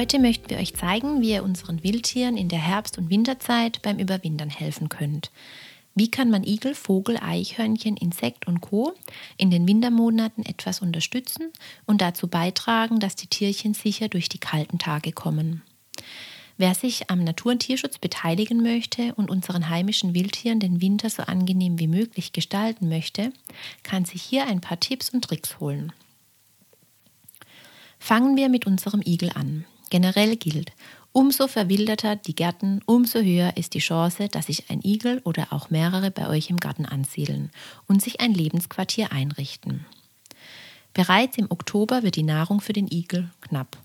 Heute möchten wir euch zeigen, wie ihr unseren Wildtieren in der Herbst- und Winterzeit beim Überwintern helfen könnt. Wie kann man Igel, Vogel, Eichhörnchen, Insekt und Co. in den Wintermonaten etwas unterstützen und dazu beitragen, dass die Tierchen sicher durch die kalten Tage kommen? Wer sich am Natur- und Tierschutz beteiligen möchte und unseren heimischen Wildtieren den Winter so angenehm wie möglich gestalten möchte, kann sich hier ein paar Tipps und Tricks holen. Fangen wir mit unserem Igel an. Generell gilt, umso verwilderter die Gärten, umso höher ist die Chance, dass sich ein Igel oder auch mehrere bei euch im Garten ansiedeln und sich ein Lebensquartier einrichten. Bereits im Oktober wird die Nahrung für den Igel knapp.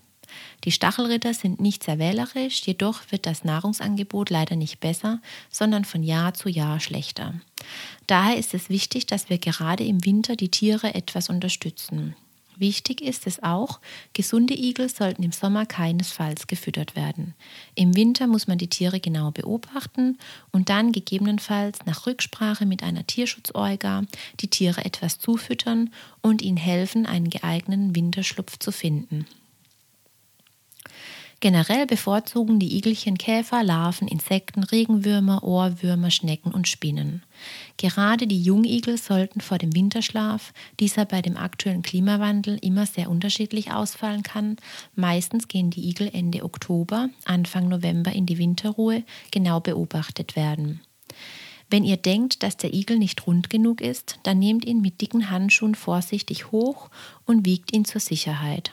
Die Stachelritter sind nicht sehr wählerisch, jedoch wird das Nahrungsangebot leider nicht besser, sondern von Jahr zu Jahr schlechter. Daher ist es wichtig, dass wir gerade im Winter die Tiere etwas unterstützen. Wichtig ist es auch, gesunde Igel sollten im Sommer keinesfalls gefüttert werden. Im Winter muss man die Tiere genau beobachten und dann gegebenenfalls nach Rücksprache mit einer Tierschutzorga die Tiere etwas zufüttern und ihnen helfen, einen geeigneten Winterschlupf zu finden. Generell bevorzugen die Igelchen Käfer, Larven, Insekten, Regenwürmer, Ohrwürmer, Schnecken und Spinnen. Gerade die Jungigel sollten vor dem Winterschlaf, dieser bei dem aktuellen Klimawandel immer sehr unterschiedlich ausfallen kann, meistens gehen die Igel Ende Oktober, Anfang November in die Winterruhe, genau beobachtet werden. Wenn ihr denkt, dass der Igel nicht rund genug ist, dann nehmt ihn mit dicken Handschuhen vorsichtig hoch und wiegt ihn zur Sicherheit.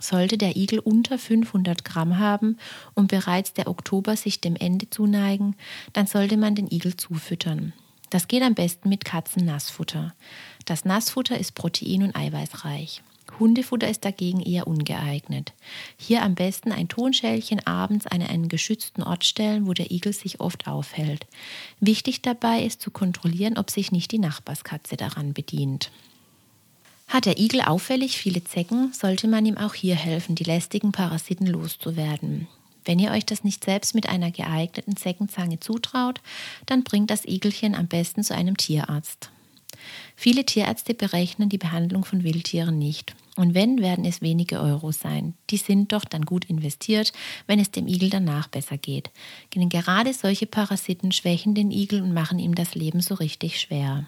Sollte der Igel unter 500 Gramm haben und bereits der Oktober sich dem Ende zuneigen, dann sollte man den Igel zufüttern. Das geht am besten mit Katzennassfutter. Das Nassfutter ist protein- und eiweißreich. Hundefutter ist dagegen eher ungeeignet. Hier am besten ein Tonschälchen abends an einen geschützten Ort stellen, wo der Igel sich oft aufhält. Wichtig dabei ist zu kontrollieren, ob sich nicht die Nachbarskatze daran bedient. Hat der Igel auffällig viele Zecken, sollte man ihm auch hier helfen, die lästigen Parasiten loszuwerden. Wenn ihr euch das nicht selbst mit einer geeigneten Zeckenzange zutraut, dann bringt das Igelchen am besten zu einem Tierarzt. Viele Tierärzte berechnen die Behandlung von Wildtieren nicht. Und wenn, werden es wenige Euro sein. Die sind doch dann gut investiert, wenn es dem Igel danach besser geht. Denn gerade solche Parasiten schwächen den Igel und machen ihm das Leben so richtig schwer.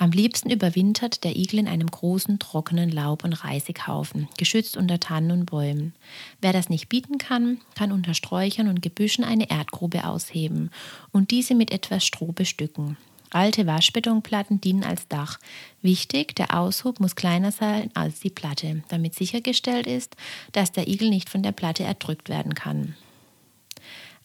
Am liebsten überwintert der Igel in einem großen, trockenen Laub- und Reisighaufen, geschützt unter Tannen und Bäumen. Wer das nicht bieten kann, kann unter Sträuchern und Gebüschen eine Erdgrube ausheben und diese mit etwas Stroh bestücken. Alte Waschbetonplatten dienen als Dach. Wichtig, der Aushub muss kleiner sein als die Platte, damit sichergestellt ist, dass der Igel nicht von der Platte erdrückt werden kann.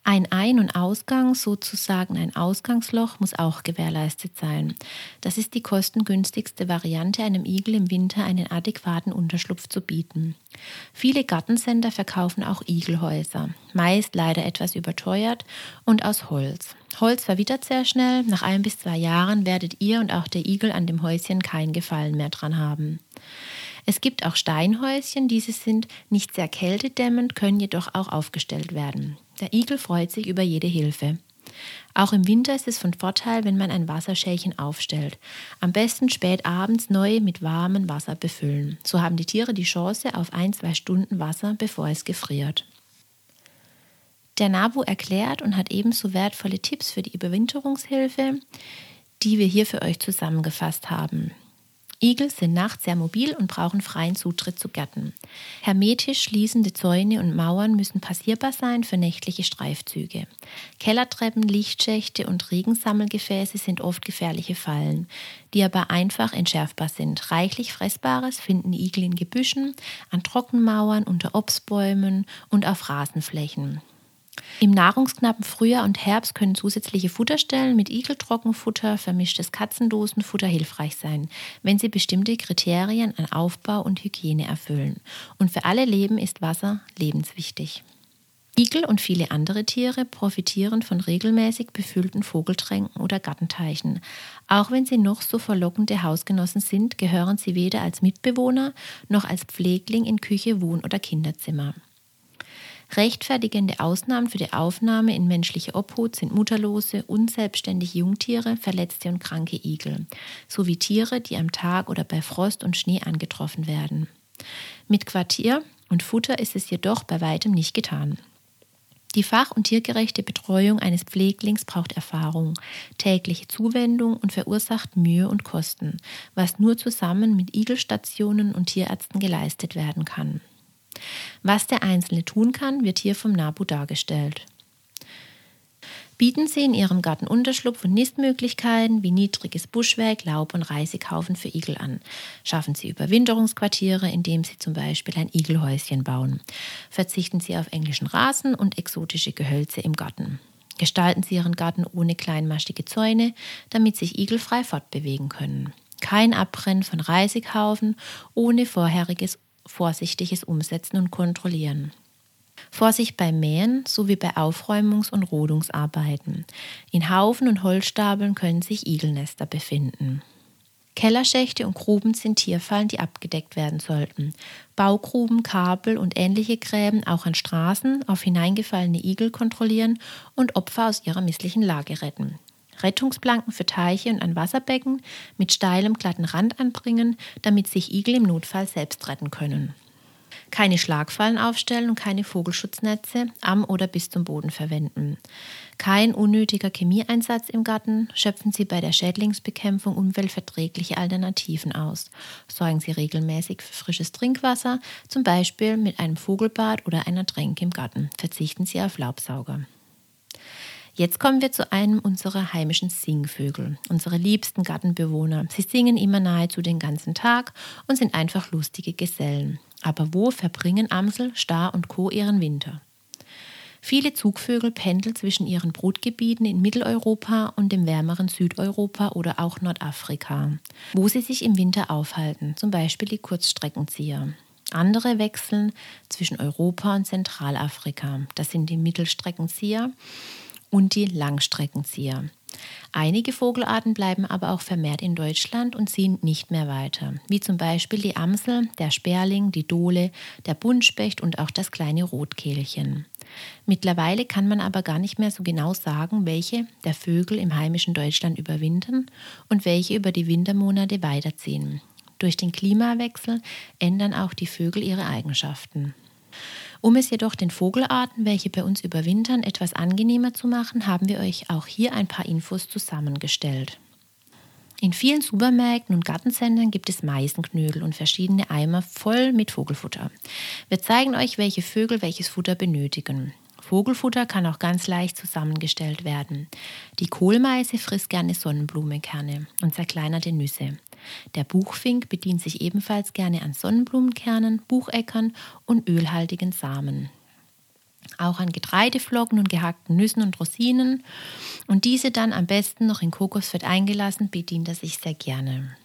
Ein Ein- und Ausgang, sozusagen ein Ausgangsloch, muss auch gewährleistet sein. Das ist die kostengünstigste Variante, einem Igel im Winter einen adäquaten Unterschlupf zu bieten. Viele Gartencenter verkaufen auch Igelhäuser, meist leider etwas überteuert und aus Holz. Holz verwittert sehr schnell, nach ein bis zwei Jahren werdet ihr und auch der Igel an dem Häuschen keinen Gefallen mehr dran haben. Es gibt auch Steinhäuschen, diese sind nicht sehr kältedämmend, können jedoch auch aufgestellt werden. Der Igel freut sich über jede Hilfe. Auch im Winter ist es von Vorteil, wenn man ein Wasserschälchen aufstellt. Am besten spät abends neu mit warmem Wasser befüllen. So haben die Tiere die Chance auf ein, zwei Stunden Wasser, bevor es gefriert. Der NABU erklärt und hat ebenso wertvolle Tipps für die Überwinterungshilfe, die wir hier für euch zusammengefasst haben. Igel sind nachts sehr mobil und brauchen freien Zutritt zu Gärten. Hermetisch schließende Zäune und Mauern müssen passierbar sein für nächtliche Streifzüge. Kellertreppen, Lichtschächte und Regensammelgefäße sind oft gefährliche Fallen, die aber einfach entschärfbar sind. Reichlich Fressbares finden Igel in Gebüschen, an Trockenmauern, unter Obstbäumen und auf Rasenflächen. Im nahrungsknappen Frühjahr und Herbst können zusätzliche Futterstellen mit Igeltrockenfutter, vermischtes Katzendosenfutter hilfreich sein, wenn sie bestimmte Kriterien an Aufbau und Hygiene erfüllen. Und für alle Leben ist Wasser lebenswichtig. Igel und viele andere Tiere profitieren von regelmäßig befüllten Vogeltränken oder Gartenteichen. Auch wenn sie noch so verlockende Hausgenossen sind, gehören sie weder als Mitbewohner noch als Pflegling in Küche, Wohn- oder Kinderzimmer. Rechtfertigende Ausnahmen für die Aufnahme in menschliche Obhut sind mutterlose, unselbstständige Jungtiere, verletzte und kranke Igel, sowie Tiere, die am Tag oder bei Frost und Schnee angetroffen werden. Mit Quartier und Futter ist es jedoch bei weitem nicht getan. Die fach- und tiergerechte Betreuung eines Pfleglings braucht Erfahrung, tägliche Zuwendung und verursacht Mühe und Kosten, was nur zusammen mit Igelstationen und Tierärzten geleistet werden kann. Was der Einzelne tun kann, wird hier vom NABU dargestellt. Bieten Sie in Ihrem Garten Unterschlupf und Nistmöglichkeiten wie niedriges Buschwerk, Laub und Reisigaufen für Igel an. Schaffen Sie Überwinterungsquartiere, indem Sie zum Beispiel ein Igelhäuschen bauen. Verzichten Sie auf englischen Rasen und exotische Gehölze im Garten. Gestalten Sie Ihren Garten ohne kleinmaschige Zäune, damit sich Igel frei fortbewegen können. Kein Abbrennen von Reisighaufen ohne vorheriges vorsichtiges Umsetzen und Kontrollieren. Vorsicht beim Mähen sowie bei Aufräumungs- und Rodungsarbeiten. In Haufen und Holzstapeln können sich Igelnester befinden. Kellerschächte und Gruben sind Tierfallen, die abgedeckt werden sollten. Baugruben, Kabel und ähnliche Gräben auch an Straßen auf hineingefallene Igel kontrollieren und Opfer aus ihrer misslichen Lage retten. Rettungsplanken für Teiche und ein Wasserbecken mit steilem, glatten Rand anbringen, damit sich Igel im Notfall selbst retten können keine Schlagfallen aufstellen und keine Vogelschutznetze am oder bis zum Boden verwenden. Kein unnötiger Chemieeinsatz im Garten. Schöpfen Sie bei der Schädlingsbekämpfung umweltverträgliche Alternativen aus. Sorgen Sie regelmäßig für frisches Trinkwasser, zum Beispiel mit einem Vogelbad oder einer Tränke im Garten. Verzichten Sie auf Laubsauger. Jetzt kommen wir zu einem unserer heimischen Singvögel, unsere liebsten Gartenbewohner. Sie singen immer nahezu den ganzen Tag und sind einfach lustige Gesellen. Aber wo verbringen Amsel, Star und Co. ihren Winter? Viele Zugvögel pendeln zwischen ihren Brutgebieten in Mitteleuropa und dem wärmeren Südeuropa oder auch Nordafrika, wo sie sich im Winter aufhalten, zum Beispiel die Kurzstreckenzieher. Andere wechseln zwischen Europa und Zentralafrika. Das sind die Mittelstreckenzieher und die Langstreckenzieher. Einige Vogelarten bleiben aber auch vermehrt in Deutschland und ziehen nicht mehr weiter, wie zum Beispiel die Amsel, der Sperling, die Dole, der Buntspecht und auch das kleine Rotkehlchen. Mittlerweile kann man aber gar nicht mehr so genau sagen, welche der Vögel im heimischen Deutschland überwintern und welche über die Wintermonate weiterziehen. Durch den Klimawechsel ändern auch die Vögel ihre Eigenschaften. Um es jedoch den Vogelarten, welche bei uns überwintern, etwas angenehmer zu machen, haben wir euch auch hier ein paar Infos zusammengestellt. In vielen Supermärkten und Gartencentern gibt es Meisenknödel und verschiedene Eimer voll mit Vogelfutter. Wir zeigen euch, welche Vögel welches Futter benötigen. Vogelfutter kann auch ganz leicht zusammengestellt werden. Die Kohlmeise frisst gerne Sonnenblumenkerne und zerkleinerte Nüsse. Der Buchfink bedient sich ebenfalls gerne an Sonnenblumenkernen, Bucheckern und ölhaltigen Samen. Auch an Getreideflocken und gehackten Nüssen und Rosinen und diese dann am besten noch in Kokosfett eingelassen, bedient er sich sehr gerne.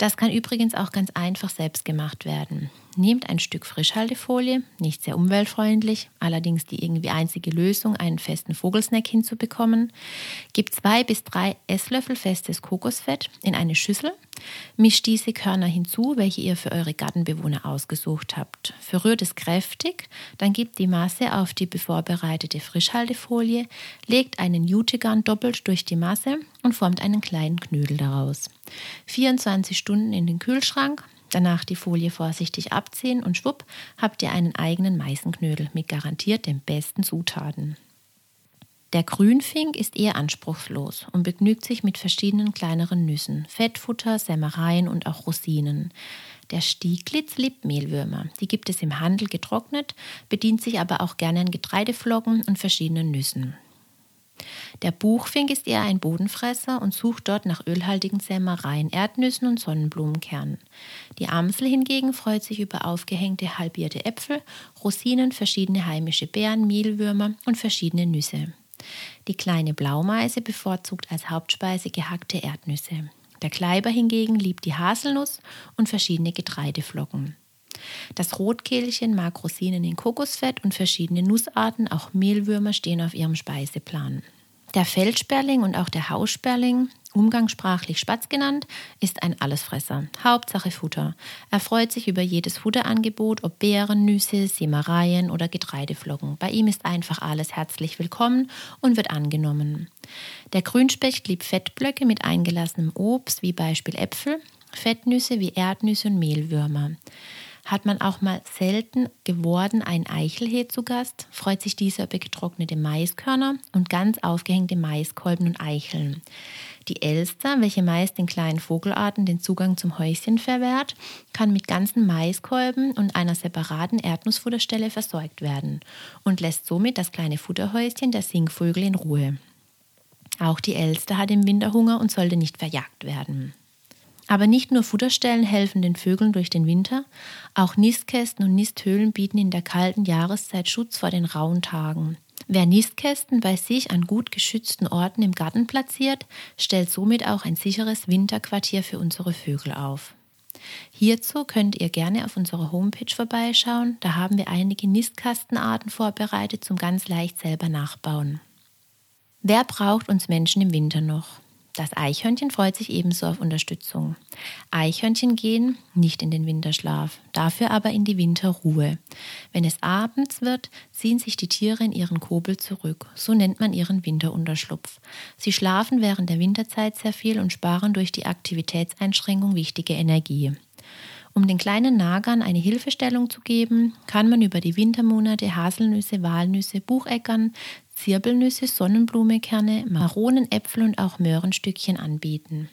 Das kann übrigens auch ganz einfach selbst gemacht werden. Nehmt ein Stück Frischhaltefolie, nicht sehr umweltfreundlich, allerdings die irgendwie einzige Lösung, einen festen Vogelsnack hinzubekommen. Gebt zwei bis drei Esslöffel festes Kokosfett in eine Schüssel, mischt diese Körner hinzu, welche ihr für eure Gartenbewohner ausgesucht habt. Verrührt es kräftig, dann gebt die Masse auf die bevorbereitete Frischhaltefolie, legt einen Jutegarn doppelt durch die Masse und formt einen kleinen Knödel daraus. 24 Stunden in den Kühlschrank, danach die Folie vorsichtig abziehen und schwupp habt ihr einen eigenen Meißenknödel mit garantiert den besten Zutaten. Der Grünfink ist eher anspruchslos und begnügt sich mit verschiedenen kleineren Nüssen, Fettfutter, Sämereien und auch Rosinen. Der Stieglitz liebt Mehlwürmer. Die gibt es im Handel getrocknet, bedient sich aber auch gerne an Getreideflocken und verschiedenen Nüssen. Der Buchfink ist eher ein Bodenfresser und sucht dort nach ölhaltigen Sämereien, Erdnüssen und Sonnenblumenkernen. Die Amsel hingegen freut sich über aufgehängte halbierte Äpfel, Rosinen, verschiedene heimische Beeren, Mehlwürmer und verschiedene Nüsse. Die kleine Blaumeise bevorzugt als Hauptspeise gehackte Erdnüsse. Der Kleiber hingegen liebt die Haselnuss und verschiedene Getreideflocken. Das Rotkehlchen mag Rosinen in Kokosfett und verschiedene Nussarten, auch Mehlwürmer stehen auf ihrem Speiseplan. Der Feldsperling und auch der Haussperling, umgangssprachlich Spatz genannt, ist ein Allesfresser. Hauptsache Futter. Er freut sich über jedes Futterangebot, ob Beeren, Nüsse, Sämereien oder Getreideflocken. Bei ihm ist einfach alles herzlich willkommen und wird angenommen. Der Grünspecht liebt Fettblöcke mit eingelassenem Obst, wie Beispiel Äpfel, Fettnüsse wie Erdnüsse und Mehlwürmer. Hat man auch mal selten geworden einen Eichelheh zu Gast, freut sich dieser über getrocknete Maiskörner und ganz aufgehängte Maiskolben und Eicheln. Die Elster, welche meist den kleinen Vogelarten den Zugang zum Häuschen verwehrt, kann mit ganzen Maiskolben und einer separaten Erdnussfutterstelle versorgt werden und lässt somit das kleine Futterhäuschen der Singvögel in Ruhe. Auch die Elster hat im Winter Hunger und sollte nicht verjagt werden. Aber nicht nur Futterstellen helfen den Vögeln durch den Winter, auch Nistkästen und Nisthöhlen bieten in der kalten Jahreszeit Schutz vor den rauen Tagen. Wer Nistkästen bei sich an gut geschützten Orten im Garten platziert, stellt somit auch ein sicheres Winterquartier für unsere Vögel auf. Hierzu könnt ihr gerne auf unserer Homepage vorbeischauen, da haben wir einige Nistkastenarten vorbereitet zum ganz leicht selber nachbauen. Wer braucht uns Menschen im Winter noch? Das Eichhörnchen freut sich ebenso auf Unterstützung. Eichhörnchen gehen nicht in den Winterschlaf, dafür aber in die Winterruhe. Wenn es abends wird, ziehen sich die Tiere in ihren Kobel zurück. So nennt man ihren Winterunterschlupf. Sie schlafen während der Winterzeit sehr viel und sparen durch die Aktivitätseinschränkung wichtige Energie. Um den kleinen Nagern eine Hilfestellung zu geben, kann man über die Wintermonate Haselnüsse, Walnüsse, Bucheckern, Zirbelnüsse, Sonnenblumekerne, Maronen, Äpfel und auch Möhrenstückchen anbieten.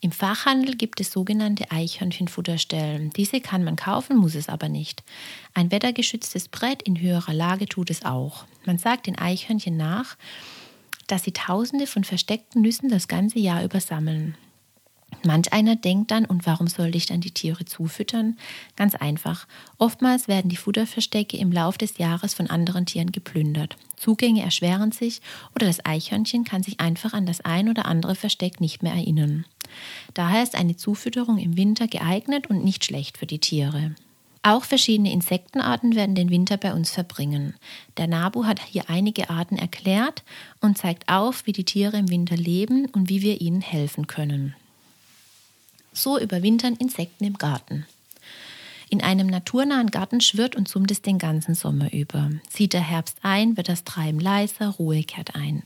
Im Fachhandel gibt es sogenannte Eichhörnchenfutterstellen. Diese kann man kaufen, muss es aber nicht. Ein wettergeschütztes Brett in höherer Lage tut es auch. Man sagt den Eichhörnchen nach, dass sie tausende von versteckten Nüssen das ganze Jahr über sammeln. Manch einer denkt dann, und warum sollte ich dann die Tiere zufüttern? Ganz einfach. Oftmals werden die Futterverstecke im Lauf des Jahres von anderen Tieren geplündert. Zugänge erschweren sich oder das Eichhörnchen kann sich einfach an das ein oder andere Versteck nicht mehr erinnern. Daher ist eine Zufütterung im Winter geeignet und nicht schlecht für die Tiere. Auch verschiedene Insektenarten werden den Winter bei uns verbringen. Der NABU hat hier einige Arten erklärt und zeigt auf, wie die Tiere im Winter leben und wie wir ihnen helfen können. So überwintern Insekten im Garten. In einem naturnahen Garten schwirrt und summt es den ganzen Sommer über. Zieht der Herbst ein, wird das Treiben leiser, Ruhe kehrt ein.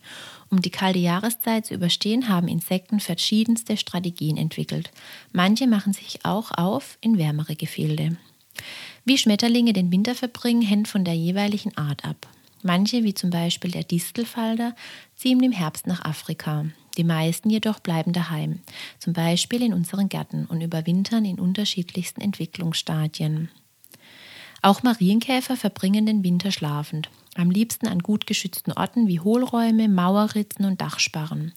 Um die kalte Jahreszeit zu überstehen, haben Insekten verschiedenste Strategien entwickelt. Manche machen sich auch auf in wärmere Gefilde. Wie Schmetterlinge den Winter verbringen, hängt von der jeweiligen Art ab. Manche, wie zum Beispiel der Distelfalter, ziehen im Herbst nach Afrika. Die meisten jedoch bleiben daheim, zum Beispiel in unseren Gärten und überwintern in unterschiedlichsten Entwicklungsstadien. Auch Marienkäfer verbringen den Winter schlafend, am liebsten an gut geschützten Orten wie Hohlräume, Mauerritzen und Dachsparren.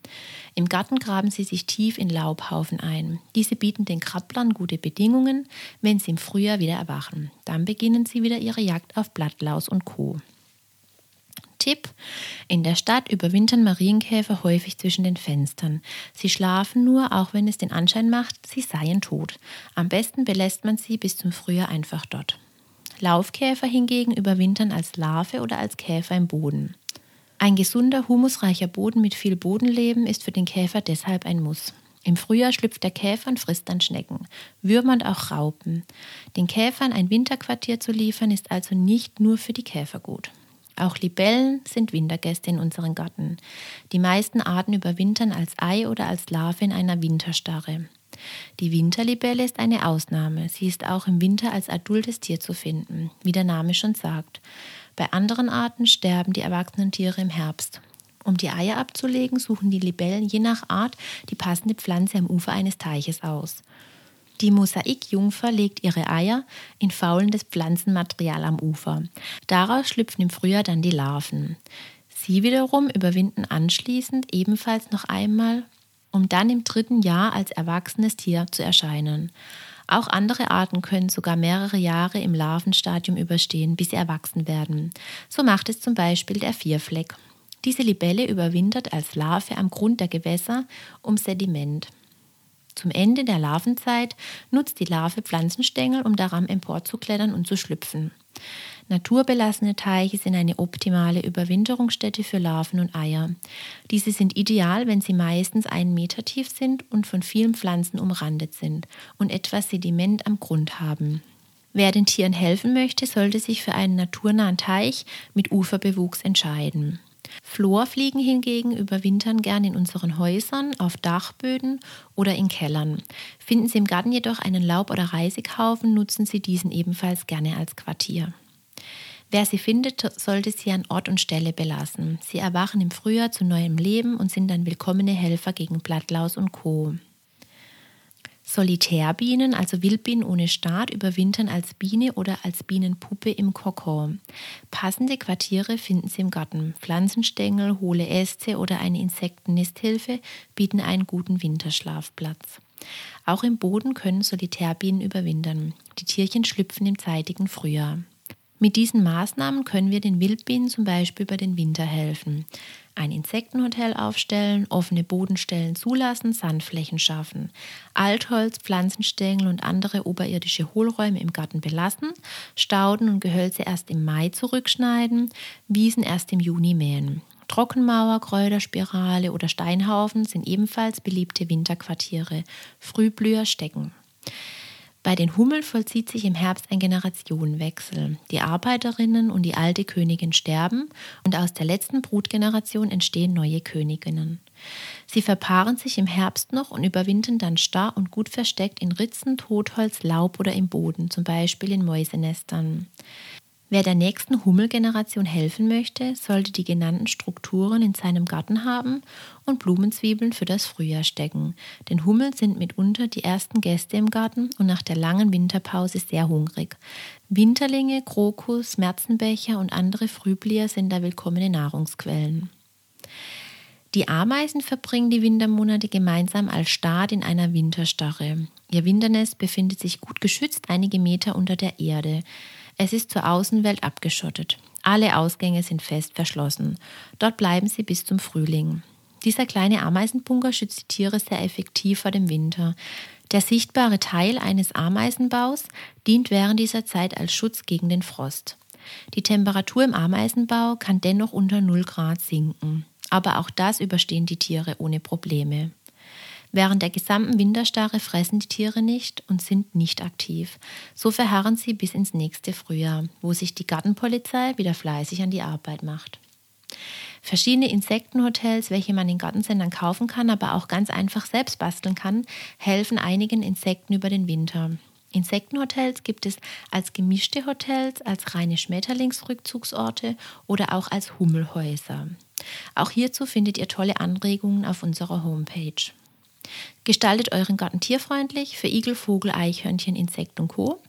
Im Garten graben sie sich tief in Laubhaufen ein. Diese bieten den Krabblern gute Bedingungen, wenn sie im Frühjahr wieder erwachen. Dann beginnen sie wieder ihre Jagd auf Blattlaus und Co. Tipp: In der Stadt überwintern Marienkäfer häufig zwischen den Fenstern. Sie schlafen nur, auch wenn es den Anschein macht, sie seien tot. Am besten belässt man sie bis zum Frühjahr einfach dort. Laufkäfer hingegen überwintern als Larve oder als Käfer im Boden. Ein gesunder, humusreicher Boden mit viel Bodenleben ist für den Käfer deshalb ein Muss. Im Frühjahr schlüpft der Käfer und frisst dann Schnecken, Würmer und auch Raupen. Den Käfern ein Winterquartier zu liefern, ist also nicht nur für die Käfer gut. Auch Libellen sind Wintergäste in unserem Garten. Die meisten Arten überwintern als Ei oder als Larve in einer Winterstarre. Die Winterlibelle ist eine Ausnahme. Sie ist auch im Winter als adultes Tier zu finden, wie der Name schon sagt. Bei anderen Arten sterben die erwachsenen Tiere im Herbst. Um die Eier abzulegen, suchen die Libellen je nach Art die passende Pflanze am Ufer eines Teiches aus. Die Mosaikjungfer legt ihre Eier in faulendes Pflanzenmaterial am Ufer. Daraus schlüpfen im Frühjahr dann die Larven. Sie wiederum überwinden anschließend ebenfalls noch einmal, um dann im dritten Jahr als erwachsenes Tier zu erscheinen. Auch andere Arten können sogar mehrere Jahre im Larvenstadium überstehen, bis sie erwachsen werden. So macht es zum Beispiel der Vierfleck. Diese Libelle überwintert als Larve am Grund der Gewässer um Sediment. Zum Ende der Larvenzeit nutzt die Larve Pflanzenstängel, um daran emporzuklettern und zu schlüpfen. Naturbelassene Teiche sind eine optimale Überwinterungsstätte für Larven und Eier. Diese sind ideal, wenn sie meistens einen Meter tief sind und von vielen Pflanzen umrandet sind und etwas Sediment am Grund haben. Wer den Tieren helfen möchte, sollte sich für einen naturnahen Teich mit Uferbewuchs entscheiden. Florfliegen hingegen überwintern gern in unseren Häusern, auf Dachböden oder in Kellern. Finden Sie im Garten jedoch einen Laub- oder Reisighaufen, nutzen Sie diesen ebenfalls gerne als Quartier. Wer sie findet, sollte sie an Ort und Stelle belassen. Sie erwachen im Frühjahr zu neuem Leben und sind dann willkommene Helfer gegen Blattlaus und Co. Solitärbienen, also Wildbienen ohne Staat, überwintern als Biene oder als Bienenpuppe im Kokon. Passende Quartiere finden Sie im Garten. Pflanzenstängel, hohle Äste oder eine Insektennisthilfe bieten einen guten Winterschlafplatz. Auch im Boden können Solitärbienen überwintern. Die Tierchen schlüpfen im zeitigen Frühjahr. Mit diesen Maßnahmen können wir den Wildbienen zum Beispiel über den Winter helfen. Ein Insektenhotel aufstellen, offene Bodenstellen zulassen, Sandflächen schaffen, Altholz, Pflanzenstängel und andere oberirdische Hohlräume im Garten belassen, Stauden und Gehölze erst im Mai zurückschneiden, Wiesen erst im Juni mähen. Trockenmauer, Kräuterspirale oder Steinhaufen sind ebenfalls beliebte Winterquartiere. Frühblüher stecken. Bei den Hummeln vollzieht sich im Herbst ein Generationenwechsel. Die Arbeiterinnen und die alte Königin sterben und aus der letzten Brutgeneration entstehen neue Königinnen. Sie verpaaren sich im Herbst noch und überwintern dann starr und gut versteckt in Ritzen, Totholz, Laub oder im Boden, zum Beispiel in Mäusenestern. Wer der nächsten Hummelgeneration helfen möchte, sollte die genannten Strukturen in seinem Garten haben und Blumenzwiebeln für das Frühjahr stecken. Denn Hummeln sind mitunter die ersten Gäste im Garten und nach der langen Winterpause sehr hungrig. Winterlinge, Krokus, Märzenbecher und andere Frühblier sind da willkommene Nahrungsquellen. Die Ameisen verbringen die Wintermonate gemeinsam als Staat in einer Winterstarre. Ihr Winternest befindet sich gut geschützt einige Meter unter der Erde. Es ist zur Außenwelt abgeschottet. Alle Ausgänge sind fest verschlossen. Dort bleiben sie bis zum Frühling. Dieser kleine Ameisenbunker schützt die Tiere sehr effektiv vor dem Winter. Der sichtbare Teil eines Ameisenbaus dient während dieser Zeit als Schutz gegen den Frost. Die Temperatur im Ameisenbau kann dennoch unter 0 Grad sinken. Aber auch das überstehen die Tiere ohne Probleme. Während der gesamten Winterstarre fressen die Tiere nicht und sind nicht aktiv. So verharren sie bis ins nächste Frühjahr, wo sich die Gartenpolizei wieder fleißig an die Arbeit macht. Verschiedene Insektenhotels, welche man in Gartensendern kaufen kann, aber auch ganz einfach selbst basteln kann, helfen einigen Insekten über den Winter. Insektenhotels gibt es als gemischte Hotels, als reine Schmetterlingsrückzugsorte oder auch als Hummelhäuser. Auch hierzu findet ihr tolle Anregungen auf unserer Homepage. Gestaltet euren Garten tierfreundlich für Igel, Vogel, Eichhörnchen, Insekt und Co.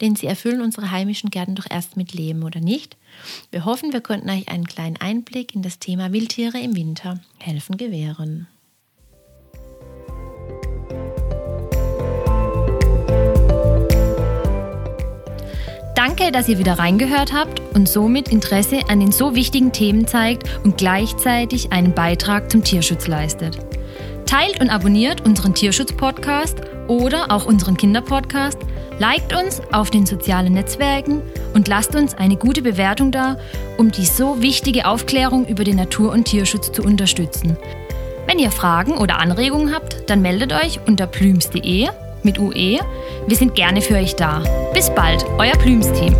Denn sie erfüllen unsere heimischen Gärten doch erst mit Leben, oder nicht? Wir hoffen, wir konnten euch einen kleinen Einblick in das Thema Wildtiere im Winter helfen gewähren. Danke, dass ihr wieder reingehört habt und somit Interesse an den so wichtigen Themen zeigt und gleichzeitig einen Beitrag zum Tierschutz leistet. Teilt und abonniert unseren Tierschutz-Podcast oder auch unseren Kinderpodcast. Liked uns auf den sozialen Netzwerken und lasst uns eine gute Bewertung da, um die so wichtige Aufklärung über den Natur- und Tierschutz zu unterstützen. Wenn ihr Fragen oder Anregungen habt, dann meldet euch unter plüms.de mit UE. Wir sind gerne für euch da. Bis bald, euer Plüms-Team.